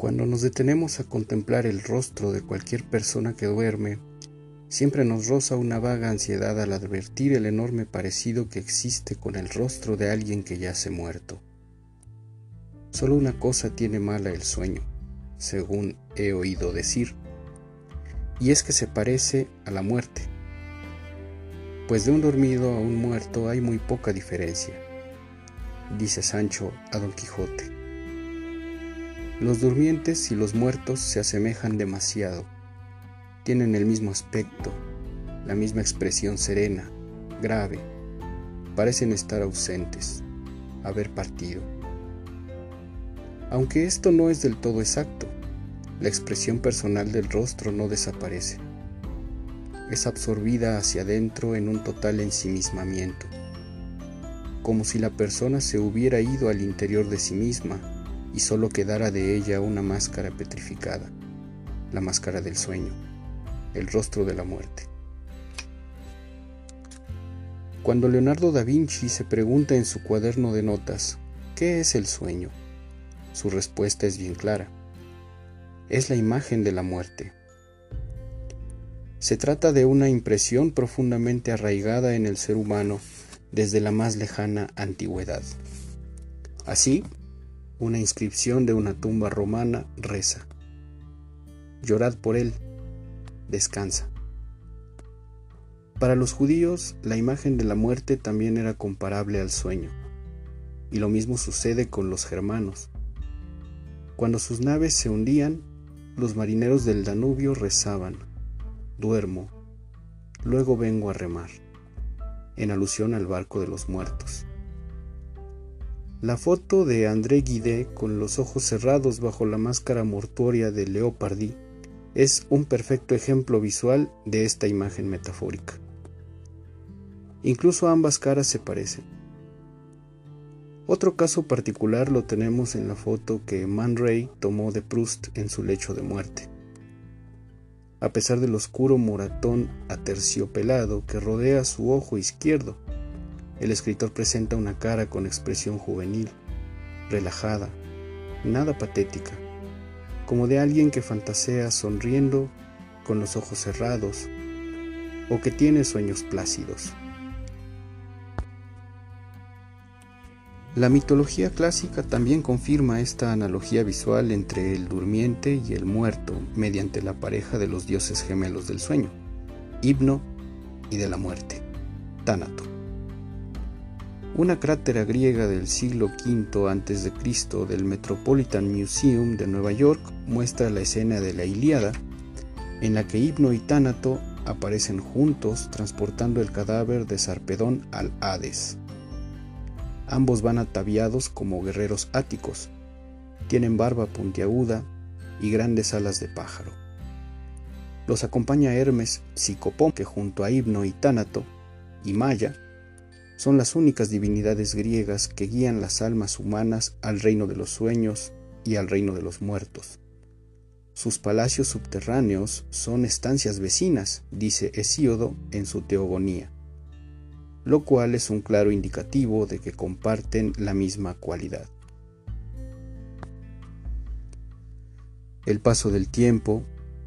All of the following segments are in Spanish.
Cuando nos detenemos a contemplar el rostro de cualquier persona que duerme, siempre nos roza una vaga ansiedad al advertir el enorme parecido que existe con el rostro de alguien que ya se muerto. Solo una cosa tiene mala el sueño, según he oído decir, y es que se parece a la muerte, pues de un dormido a un muerto hay muy poca diferencia, dice Sancho a Don Quijote. Los durmientes y los muertos se asemejan demasiado. Tienen el mismo aspecto, la misma expresión serena, grave. Parecen estar ausentes, haber partido. Aunque esto no es del todo exacto, la expresión personal del rostro no desaparece. Es absorbida hacia adentro en un total ensimismamiento, como si la persona se hubiera ido al interior de sí misma y solo quedara de ella una máscara petrificada, la máscara del sueño, el rostro de la muerte. Cuando Leonardo da Vinci se pregunta en su cuaderno de notas, ¿qué es el sueño? Su respuesta es bien clara. Es la imagen de la muerte. Se trata de una impresión profundamente arraigada en el ser humano desde la más lejana antigüedad. Así, una inscripción de una tumba romana reza, Llorad por él, descansa. Para los judíos, la imagen de la muerte también era comparable al sueño, y lo mismo sucede con los germanos. Cuando sus naves se hundían, los marineros del Danubio rezaban, duermo, luego vengo a remar, en alusión al barco de los muertos. La foto de André Guidé con los ojos cerrados bajo la máscara mortuoria de Leopardi es un perfecto ejemplo visual de esta imagen metafórica. Incluso ambas caras se parecen. Otro caso particular lo tenemos en la foto que Man Ray tomó de Proust en su lecho de muerte. A pesar del oscuro moratón aterciopelado que rodea su ojo izquierdo, el escritor presenta una cara con expresión juvenil, relajada, nada patética, como de alguien que fantasea sonriendo con los ojos cerrados o que tiene sueños plácidos. La mitología clásica también confirma esta analogía visual entre el durmiente y el muerto mediante la pareja de los dioses gemelos del sueño, Hipno y de la muerte, Tánato. Una crátera griega del siglo V a.C. del Metropolitan Museum de Nueva York muestra la escena de la Ilíada, en la que Hipno y Tánato aparecen juntos transportando el cadáver de Sarpedón al Hades. Ambos van ataviados como guerreros áticos, tienen barba puntiaguda y grandes alas de pájaro. Los acompaña Hermes Psicopón, que junto a Hipno y Tánato, y Maya, son las únicas divinidades griegas que guían las almas humanas al reino de los sueños y al reino de los muertos. Sus palacios subterráneos son estancias vecinas, dice Hesíodo en su Teogonía, lo cual es un claro indicativo de que comparten la misma cualidad. El paso del tiempo,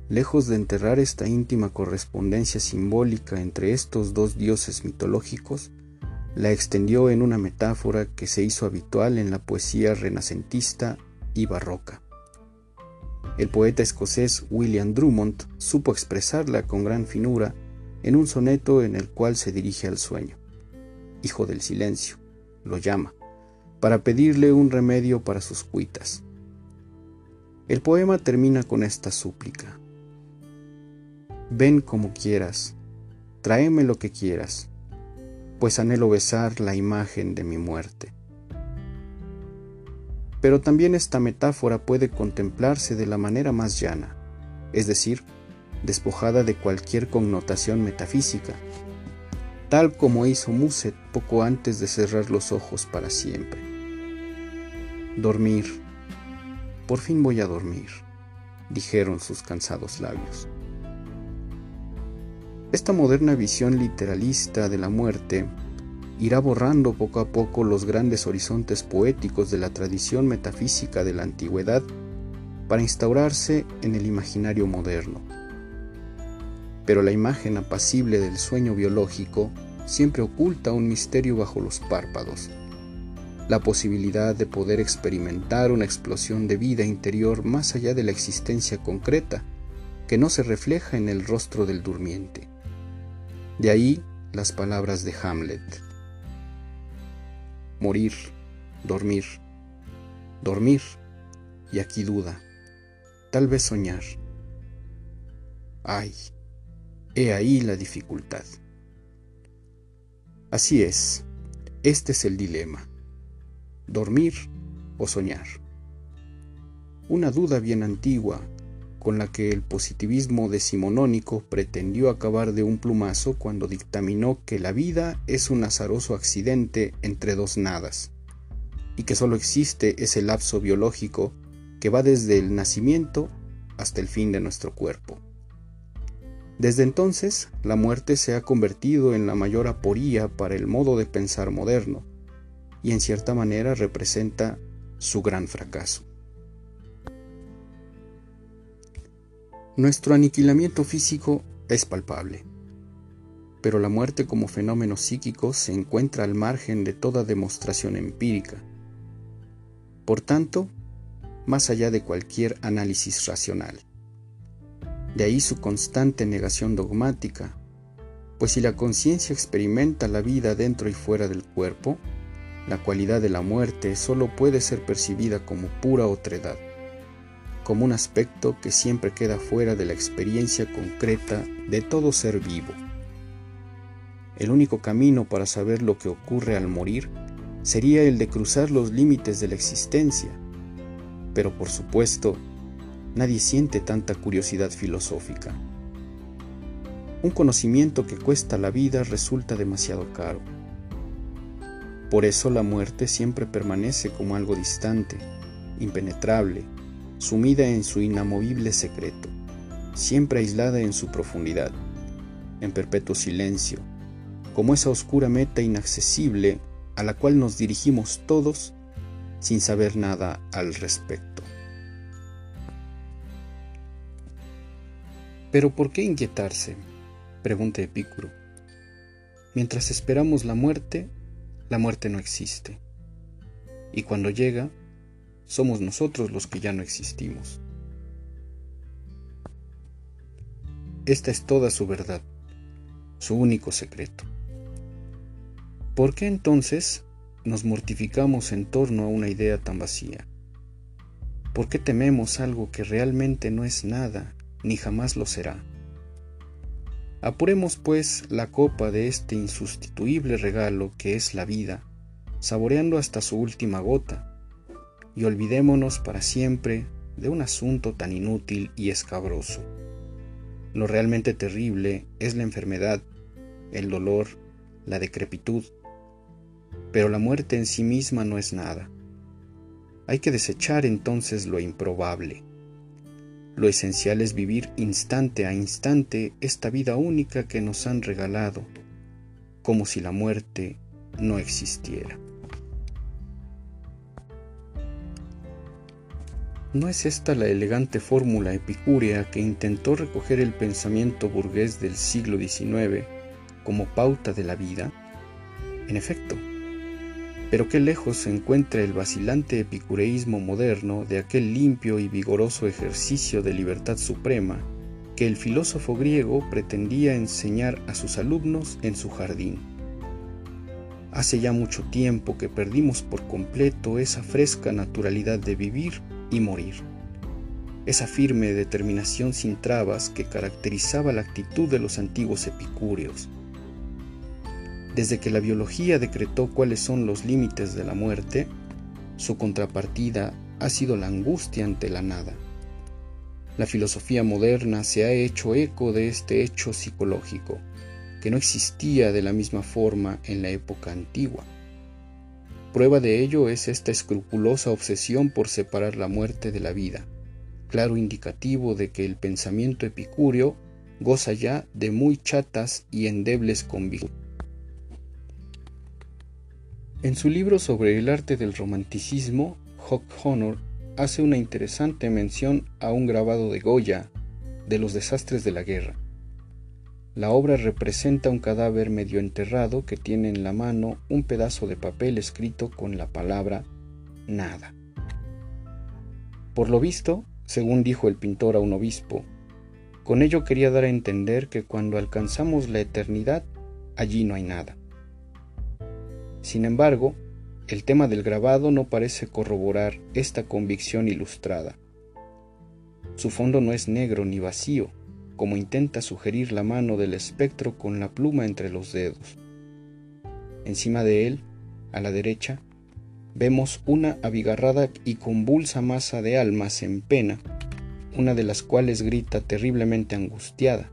lejos de enterrar esta íntima correspondencia simbólica entre estos dos dioses mitológicos, la extendió en una metáfora que se hizo habitual en la poesía renacentista y barroca. El poeta escocés William Drummond supo expresarla con gran finura en un soneto en el cual se dirige al sueño. Hijo del silencio, lo llama, para pedirle un remedio para sus cuitas. El poema termina con esta súplica. Ven como quieras, tráeme lo que quieras, pues anhelo besar la imagen de mi muerte. Pero también esta metáfora puede contemplarse de la manera más llana, es decir, despojada de cualquier connotación metafísica, tal como hizo Muset poco antes de cerrar los ojos para siempre. Dormir. Por fin voy a dormir, dijeron sus cansados labios. Esta moderna visión literalista de la muerte irá borrando poco a poco los grandes horizontes poéticos de la tradición metafísica de la antigüedad para instaurarse en el imaginario moderno. Pero la imagen apacible del sueño biológico siempre oculta un misterio bajo los párpados, la posibilidad de poder experimentar una explosión de vida interior más allá de la existencia concreta, que no se refleja en el rostro del durmiente. De ahí las palabras de Hamlet. Morir, dormir, dormir, y aquí duda, tal vez soñar. Ay, he ahí la dificultad. Así es, este es el dilema, dormir o soñar. Una duda bien antigua con la que el positivismo decimonónico pretendió acabar de un plumazo cuando dictaminó que la vida es un azaroso accidente entre dos nadas, y que sólo existe ese lapso biológico que va desde el nacimiento hasta el fin de nuestro cuerpo. Desde entonces, la muerte se ha convertido en la mayor aporía para el modo de pensar moderno, y en cierta manera representa su gran fracaso. Nuestro aniquilamiento físico es palpable, pero la muerte como fenómeno psíquico se encuentra al margen de toda demostración empírica. Por tanto, más allá de cualquier análisis racional. De ahí su constante negación dogmática, pues si la conciencia experimenta la vida dentro y fuera del cuerpo, la cualidad de la muerte solo puede ser percibida como pura otredad como un aspecto que siempre queda fuera de la experiencia concreta de todo ser vivo. El único camino para saber lo que ocurre al morir sería el de cruzar los límites de la existencia, pero por supuesto, nadie siente tanta curiosidad filosófica. Un conocimiento que cuesta la vida resulta demasiado caro. Por eso la muerte siempre permanece como algo distante, impenetrable, sumida en su inamovible secreto, siempre aislada en su profundidad, en perpetuo silencio, como esa oscura meta inaccesible a la cual nos dirigimos todos sin saber nada al respecto. Pero ¿por qué inquietarse? pregunta Epicuro. Mientras esperamos la muerte, la muerte no existe. Y cuando llega, somos nosotros los que ya no existimos. Esta es toda su verdad, su único secreto. ¿Por qué entonces nos mortificamos en torno a una idea tan vacía? ¿Por qué tememos algo que realmente no es nada, ni jamás lo será? Apuremos pues la copa de este insustituible regalo que es la vida, saboreando hasta su última gota, y olvidémonos para siempre de un asunto tan inútil y escabroso. Lo realmente terrible es la enfermedad, el dolor, la decrepitud, pero la muerte en sí misma no es nada. Hay que desechar entonces lo improbable. Lo esencial es vivir instante a instante esta vida única que nos han regalado, como si la muerte no existiera. ¿No es esta la elegante fórmula epicúrea que intentó recoger el pensamiento burgués del siglo XIX como pauta de la vida? En efecto, pero qué lejos se encuentra el vacilante epicureísmo moderno de aquel limpio y vigoroso ejercicio de libertad suprema que el filósofo griego pretendía enseñar a sus alumnos en su jardín. Hace ya mucho tiempo que perdimos por completo esa fresca naturalidad de vivir y morir. Esa firme determinación sin trabas que caracterizaba la actitud de los antiguos epicúreos. Desde que la biología decretó cuáles son los límites de la muerte, su contrapartida ha sido la angustia ante la nada. La filosofía moderna se ha hecho eco de este hecho psicológico, que no existía de la misma forma en la época antigua. Prueba de ello es esta escrupulosa obsesión por separar la muerte de la vida, claro indicativo de que el pensamiento epicúreo goza ya de muy chatas y endebles convicciones. En su libro sobre el arte del romanticismo, Hock Honor hace una interesante mención a un grabado de Goya de los desastres de la guerra. La obra representa un cadáver medio enterrado que tiene en la mano un pedazo de papel escrito con la palabra nada. Por lo visto, según dijo el pintor a un obispo, con ello quería dar a entender que cuando alcanzamos la eternidad, allí no hay nada. Sin embargo, el tema del grabado no parece corroborar esta convicción ilustrada. Su fondo no es negro ni vacío, como intenta sugerir la mano del espectro con la pluma entre los dedos. Encima de él, a la derecha, vemos una abigarrada y convulsa masa de almas en pena, una de las cuales grita terriblemente angustiada.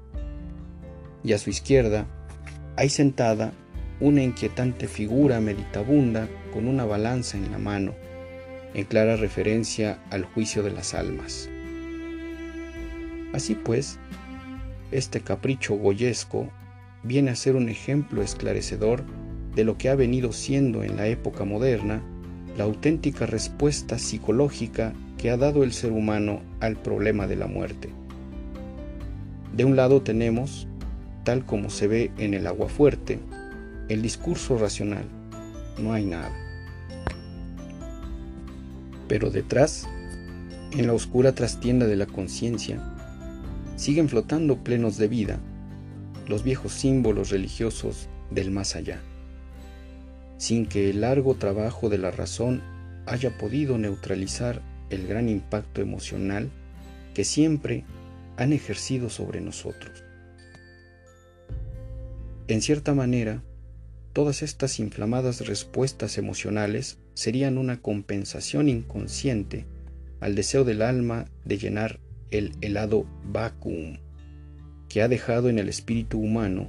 Y a su izquierda hay sentada una inquietante figura meditabunda con una balanza en la mano, en clara referencia al juicio de las almas. Así pues, este capricho goyesco viene a ser un ejemplo esclarecedor de lo que ha venido siendo en la época moderna la auténtica respuesta psicológica que ha dado el ser humano al problema de la muerte. De un lado tenemos, tal como se ve en el agua fuerte, el discurso racional, no hay nada. Pero detrás, en la oscura trastienda de la conciencia, siguen flotando plenos de vida los viejos símbolos religiosos del más allá, sin que el largo trabajo de la razón haya podido neutralizar el gran impacto emocional que siempre han ejercido sobre nosotros. En cierta manera, Todas estas inflamadas respuestas emocionales serían una compensación inconsciente al deseo del alma de llenar el helado vacuum que ha dejado en el espíritu humano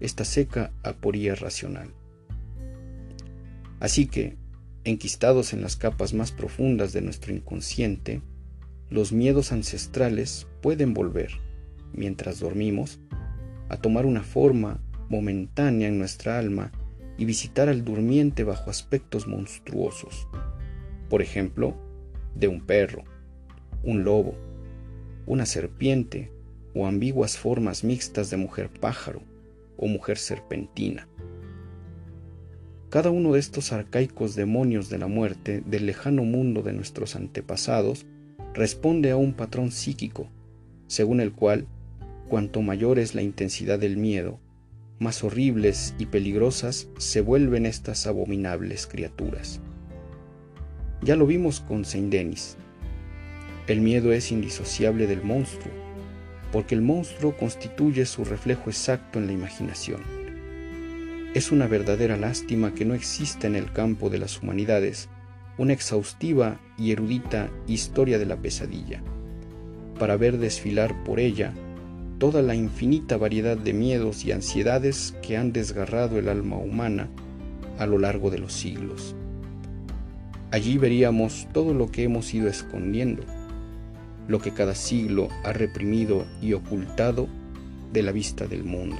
esta seca aporía racional. Así que, enquistados en las capas más profundas de nuestro inconsciente, los miedos ancestrales pueden volver, mientras dormimos, a tomar una forma momentánea en nuestra alma y visitar al durmiente bajo aspectos monstruosos, por ejemplo, de un perro, un lobo, una serpiente o ambiguas formas mixtas de mujer pájaro o mujer serpentina. Cada uno de estos arcaicos demonios de la muerte del lejano mundo de nuestros antepasados responde a un patrón psíquico, según el cual, cuanto mayor es la intensidad del miedo, más horribles y peligrosas se vuelven estas abominables criaturas. Ya lo vimos con Saint Denis. El miedo es indisociable del monstruo, porque el monstruo constituye su reflejo exacto en la imaginación. Es una verdadera lástima que no exista en el campo de las humanidades una exhaustiva y erudita historia de la pesadilla, para ver desfilar por ella toda la infinita variedad de miedos y ansiedades que han desgarrado el alma humana a lo largo de los siglos. Allí veríamos todo lo que hemos ido escondiendo, lo que cada siglo ha reprimido y ocultado de la vista del mundo.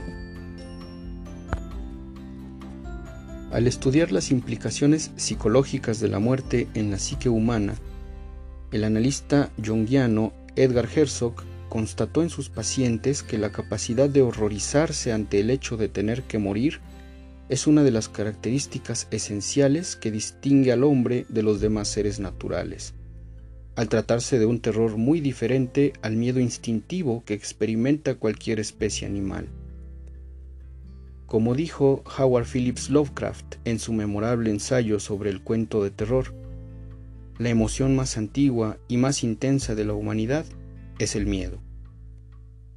Al estudiar las implicaciones psicológicas de la muerte en la psique humana, el analista junguiano Edgar Herzog constató en sus pacientes que la capacidad de horrorizarse ante el hecho de tener que morir es una de las características esenciales que distingue al hombre de los demás seres naturales, al tratarse de un terror muy diferente al miedo instintivo que experimenta cualquier especie animal. Como dijo Howard Phillips Lovecraft en su memorable ensayo sobre el cuento de terror, la emoción más antigua y más intensa de la humanidad es el miedo.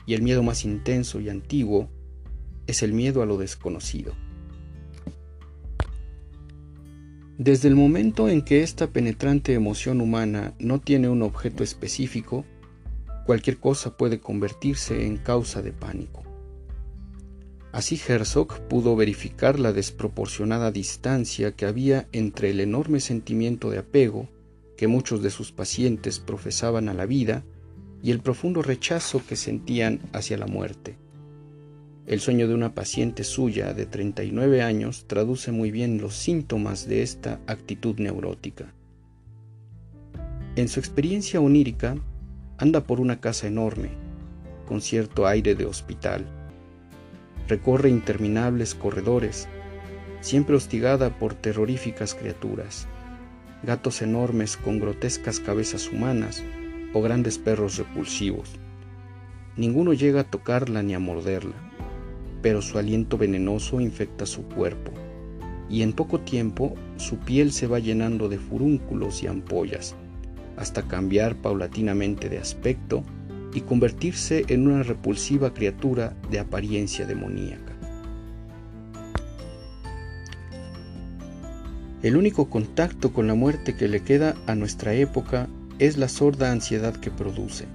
Y el miedo más intenso y antiguo es el miedo a lo desconocido. Desde el momento en que esta penetrante emoción humana no tiene un objeto específico, cualquier cosa puede convertirse en causa de pánico. Así Herzog pudo verificar la desproporcionada distancia que había entre el enorme sentimiento de apego que muchos de sus pacientes profesaban a la vida y el profundo rechazo que sentían hacia la muerte. El sueño de una paciente suya de 39 años traduce muy bien los síntomas de esta actitud neurótica. En su experiencia onírica, anda por una casa enorme, con cierto aire de hospital. Recorre interminables corredores, siempre hostigada por terroríficas criaturas, gatos enormes con grotescas cabezas humanas o grandes perros repulsivos. Ninguno llega a tocarla ni a morderla, pero su aliento venenoso infecta su cuerpo, y en poco tiempo su piel se va llenando de furúnculos y ampollas, hasta cambiar paulatinamente de aspecto y convertirse en una repulsiva criatura de apariencia demoníaca. El único contacto con la muerte que le queda a nuestra época es la sorda ansiedad que produce.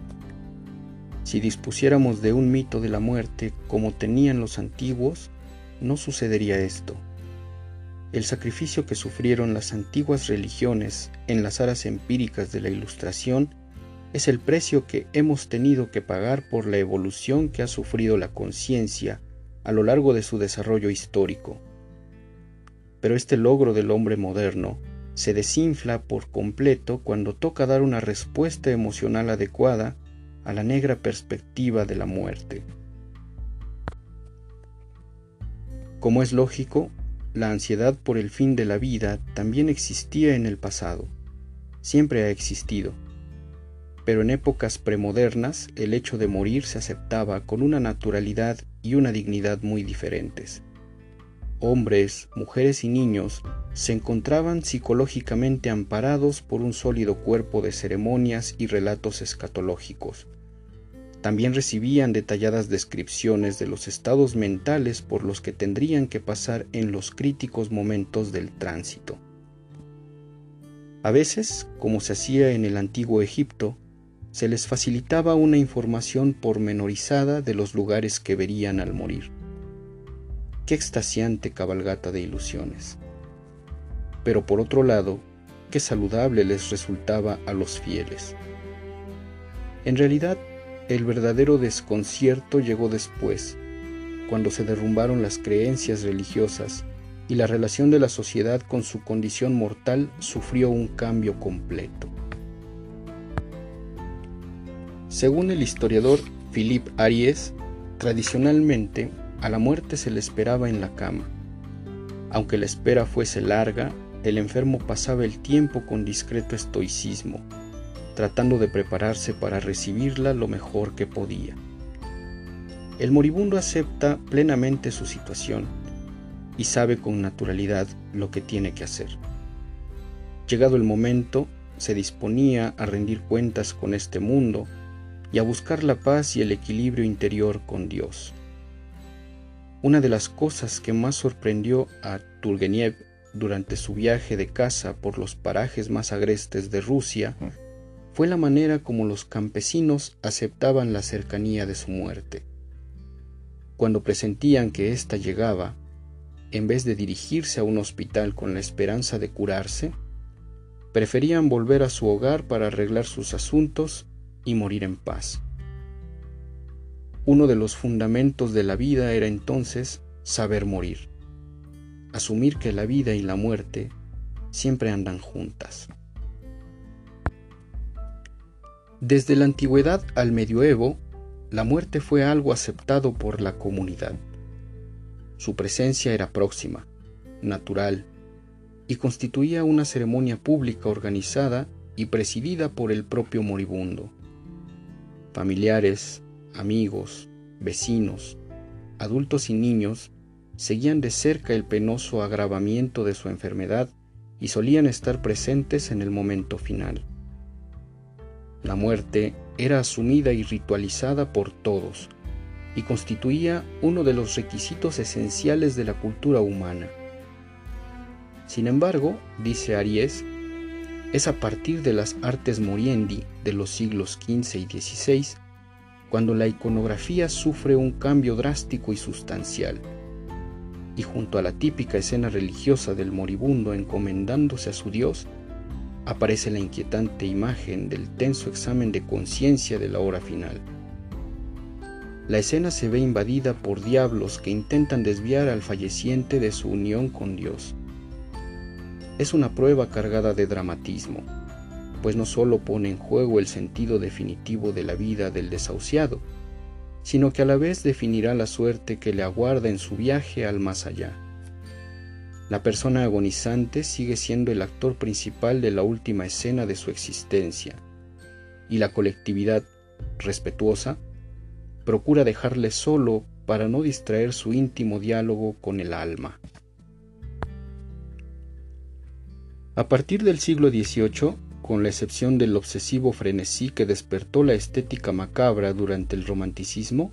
Si dispusiéramos de un mito de la muerte como tenían los antiguos, no sucedería esto. El sacrificio que sufrieron las antiguas religiones en las aras empíricas de la Ilustración es el precio que hemos tenido que pagar por la evolución que ha sufrido la conciencia a lo largo de su desarrollo histórico pero este logro del hombre moderno se desinfla por completo cuando toca dar una respuesta emocional adecuada a la negra perspectiva de la muerte. Como es lógico, la ansiedad por el fin de la vida también existía en el pasado, siempre ha existido, pero en épocas premodernas el hecho de morir se aceptaba con una naturalidad y una dignidad muy diferentes hombres, mujeres y niños se encontraban psicológicamente amparados por un sólido cuerpo de ceremonias y relatos escatológicos. También recibían detalladas descripciones de los estados mentales por los que tendrían que pasar en los críticos momentos del tránsito. A veces, como se hacía en el antiguo Egipto, se les facilitaba una información pormenorizada de los lugares que verían al morir. Qué extasiante cabalgata de ilusiones. Pero por otro lado, qué saludable les resultaba a los fieles. En realidad, el verdadero desconcierto llegó después, cuando se derrumbaron las creencias religiosas y la relación de la sociedad con su condición mortal sufrió un cambio completo. Según el historiador Philippe Aries, tradicionalmente a la muerte se le esperaba en la cama. Aunque la espera fuese larga, el enfermo pasaba el tiempo con discreto estoicismo, tratando de prepararse para recibirla lo mejor que podía. El moribundo acepta plenamente su situación y sabe con naturalidad lo que tiene que hacer. Llegado el momento, se disponía a rendir cuentas con este mundo y a buscar la paz y el equilibrio interior con Dios. Una de las cosas que más sorprendió a Turgeniev durante su viaje de caza por los parajes más agrestes de Rusia fue la manera como los campesinos aceptaban la cercanía de su muerte. Cuando presentían que ésta llegaba, en vez de dirigirse a un hospital con la esperanza de curarse, preferían volver a su hogar para arreglar sus asuntos y morir en paz. Uno de los fundamentos de la vida era entonces saber morir, asumir que la vida y la muerte siempre andan juntas. Desde la antigüedad al medioevo, la muerte fue algo aceptado por la comunidad. Su presencia era próxima, natural, y constituía una ceremonia pública organizada y presidida por el propio moribundo. Familiares, amigos, vecinos, adultos y niños seguían de cerca el penoso agravamiento de su enfermedad y solían estar presentes en el momento final. La muerte era asumida y ritualizada por todos y constituía uno de los requisitos esenciales de la cultura humana. Sin embargo, dice Aries, es a partir de las artes moriendi de los siglos XV y XVI cuando la iconografía sufre un cambio drástico y sustancial, y junto a la típica escena religiosa del moribundo encomendándose a su Dios, aparece la inquietante imagen del tenso examen de conciencia de la hora final. La escena se ve invadida por diablos que intentan desviar al falleciente de su unión con Dios. Es una prueba cargada de dramatismo, pues no solo pone en juego el sentido definitivo de la vida del desahuciado, sino que a la vez definirá la suerte que le aguarda en su viaje al más allá. La persona agonizante sigue siendo el actor principal de la última escena de su existencia, y la colectividad respetuosa procura dejarle solo para no distraer su íntimo diálogo con el alma. A partir del siglo XVIII, con la excepción del obsesivo frenesí que despertó la estética macabra durante el romanticismo,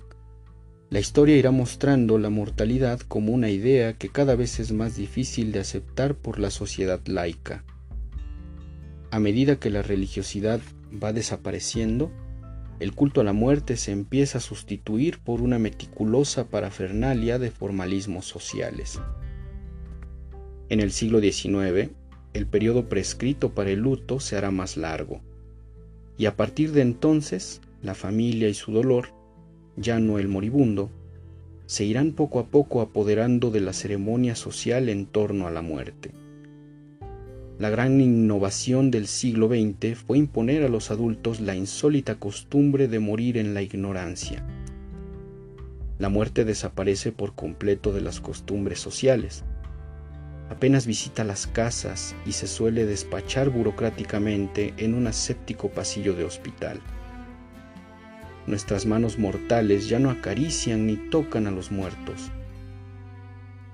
la historia irá mostrando la mortalidad como una idea que cada vez es más difícil de aceptar por la sociedad laica. A medida que la religiosidad va desapareciendo, el culto a la muerte se empieza a sustituir por una meticulosa parafernalia de formalismos sociales. En el siglo XIX, el periodo prescrito para el luto se hará más largo, y a partir de entonces la familia y su dolor, ya no el moribundo, se irán poco a poco apoderando de la ceremonia social en torno a la muerte. La gran innovación del siglo XX fue imponer a los adultos la insólita costumbre de morir en la ignorancia. La muerte desaparece por completo de las costumbres sociales, apenas visita las casas y se suele despachar burocráticamente en un aséptico pasillo de hospital. Nuestras manos mortales ya no acarician ni tocan a los muertos.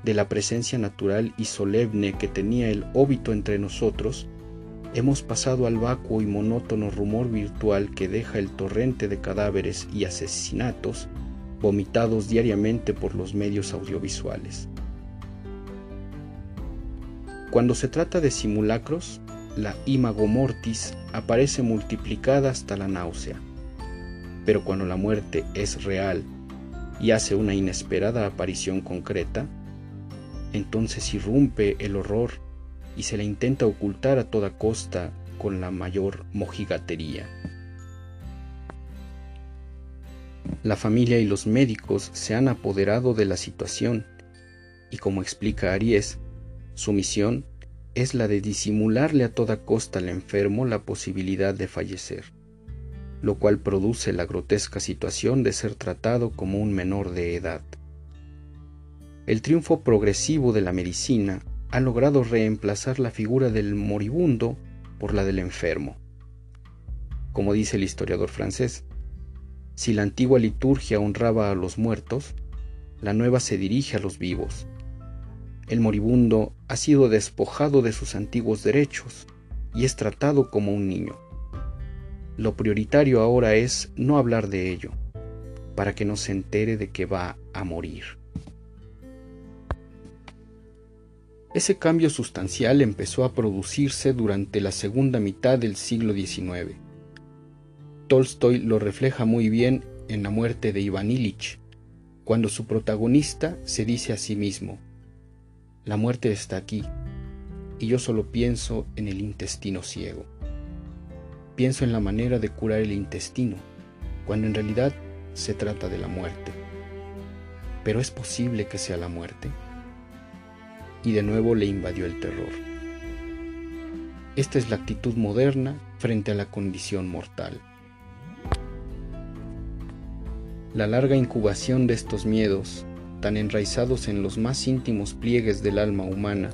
De la presencia natural y solemne que tenía el óbito entre nosotros, hemos pasado al vacuo y monótono rumor virtual que deja el torrente de cadáveres y asesinatos vomitados diariamente por los medios audiovisuales. Cuando se trata de simulacros, la imago mortis aparece multiplicada hasta la náusea. Pero cuando la muerte es real y hace una inesperada aparición concreta, entonces irrumpe el horror y se la intenta ocultar a toda costa con la mayor mojigatería. La familia y los médicos se han apoderado de la situación y como explica Aries, su misión es la de disimularle a toda costa al enfermo la posibilidad de fallecer, lo cual produce la grotesca situación de ser tratado como un menor de edad. El triunfo progresivo de la medicina ha logrado reemplazar la figura del moribundo por la del enfermo. Como dice el historiador francés, si la antigua liturgia honraba a los muertos, la nueva se dirige a los vivos el moribundo ha sido despojado de sus antiguos derechos y es tratado como un niño. Lo prioritario ahora es no hablar de ello, para que no se entere de que va a morir. Ese cambio sustancial empezó a producirse durante la segunda mitad del siglo XIX. Tolstoy lo refleja muy bien en la muerte de Iván Ilich, cuando su protagonista se dice a sí mismo, la muerte está aquí y yo solo pienso en el intestino ciego. Pienso en la manera de curar el intestino, cuando en realidad se trata de la muerte. Pero es posible que sea la muerte. Y de nuevo le invadió el terror. Esta es la actitud moderna frente a la condición mortal. La larga incubación de estos miedos tan enraizados en los más íntimos pliegues del alma humana,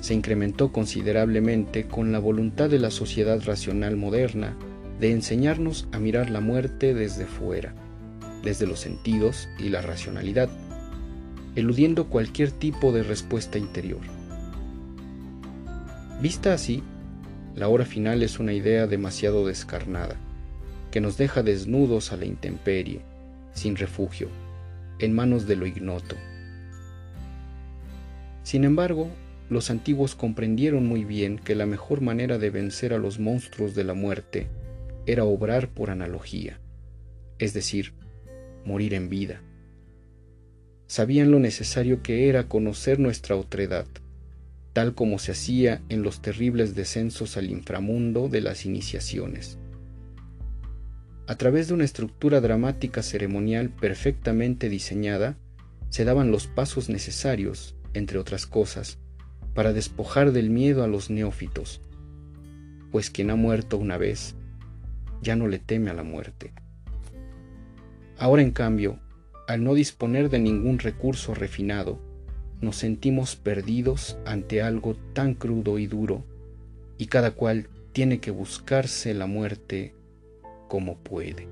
se incrementó considerablemente con la voluntad de la sociedad racional moderna de enseñarnos a mirar la muerte desde fuera, desde los sentidos y la racionalidad, eludiendo cualquier tipo de respuesta interior. Vista así, la hora final es una idea demasiado descarnada, que nos deja desnudos a la intemperie, sin refugio, en manos de lo ignoto. Sin embargo, los antiguos comprendieron muy bien que la mejor manera de vencer a los monstruos de la muerte era obrar por analogía, es decir, morir en vida. Sabían lo necesario que era conocer nuestra otredad, tal como se hacía en los terribles descensos al inframundo de las iniciaciones a través de una estructura dramática ceremonial perfectamente diseñada, se daban los pasos necesarios, entre otras cosas, para despojar del miedo a los neófitos. pues quien ha muerto una vez ya no le teme a la muerte. Ahora en cambio, al no disponer de ningún recurso refinado, nos sentimos perdidos ante algo tan crudo y duro, y cada cual tiene que buscarse la muerte como puede.